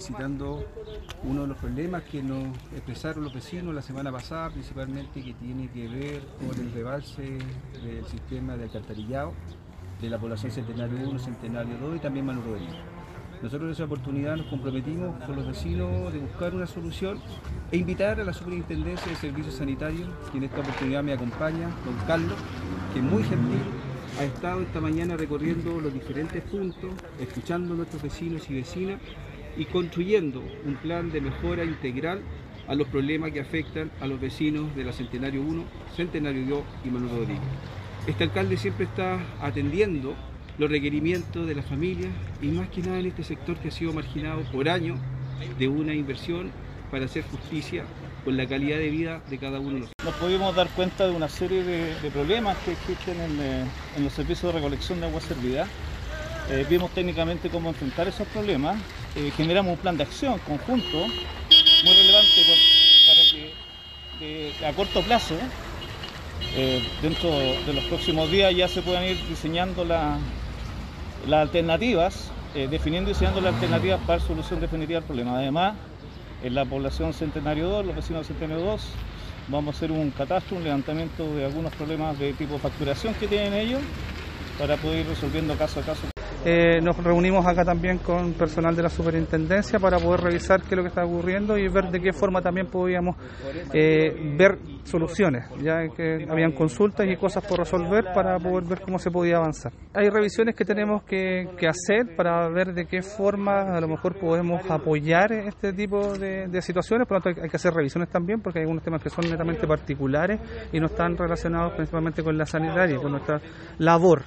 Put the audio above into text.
visitando uno de los problemas que nos expresaron los vecinos la semana pasada, principalmente que tiene que ver con el rebalse del sistema de alcantarillado de la población Centenario 1, Centenario 2 y también Manu Rodríguez. Nosotros en esa oportunidad nos comprometimos con los vecinos de buscar una solución e invitar a la Superintendencia de Servicios Sanitarios, que en esta oportunidad me acompaña, don Carlos, que muy gentil, ha estado esta mañana recorriendo los diferentes puntos, escuchando a nuestros vecinos y vecinas y construyendo un plan de mejora integral a los problemas que afectan a los vecinos de la Centenario 1, Centenario 2 y Manuel Rodríguez. Este alcalde siempre está atendiendo los requerimientos de las familias y más que nada en este sector que ha sido marginado por años de una inversión para hacer justicia con la calidad de vida de cada uno de nosotros. Nos pudimos dar cuenta de una serie de, problemas que existen en, eh, en, los servicios de recolección de agua servida. Eh, vimos técnicamente cómo enfrentar esos problemas. Eh, generamos un plan de acción conjunto muy relevante para que a corto plazo, eh, dentro de los próximos días, ya se puedan ir diseñando la, las alternativas, definiendo y diseñando las alternativas para solución definitiva al problema. Además, en la población Centenario 2, los vecinos de Centenario 2, vamos a hacer un catastro, un levantamiento de algunos problemas de tipo facturación que tienen ellos para poder ir resolviendo caso a caso. Eh, nos reunimos acá también con personal de la superintendencia para poder revisar qué es lo que está ocurriendo y ver de qué forma también podíamos eh, ver soluciones, ya que habían consultas y cosas por resolver para poder ver cómo se podía avanzar. Hay revisiones que tenemos que, hacer para ver de qué forma a lo mejor podemos apoyar este tipo de, situaciones, por lo tanto hay que hacer revisiones también porque hay algunos temas que son netamente particulares y no están relacionados principalmente con la sanitaria, con nuestra labor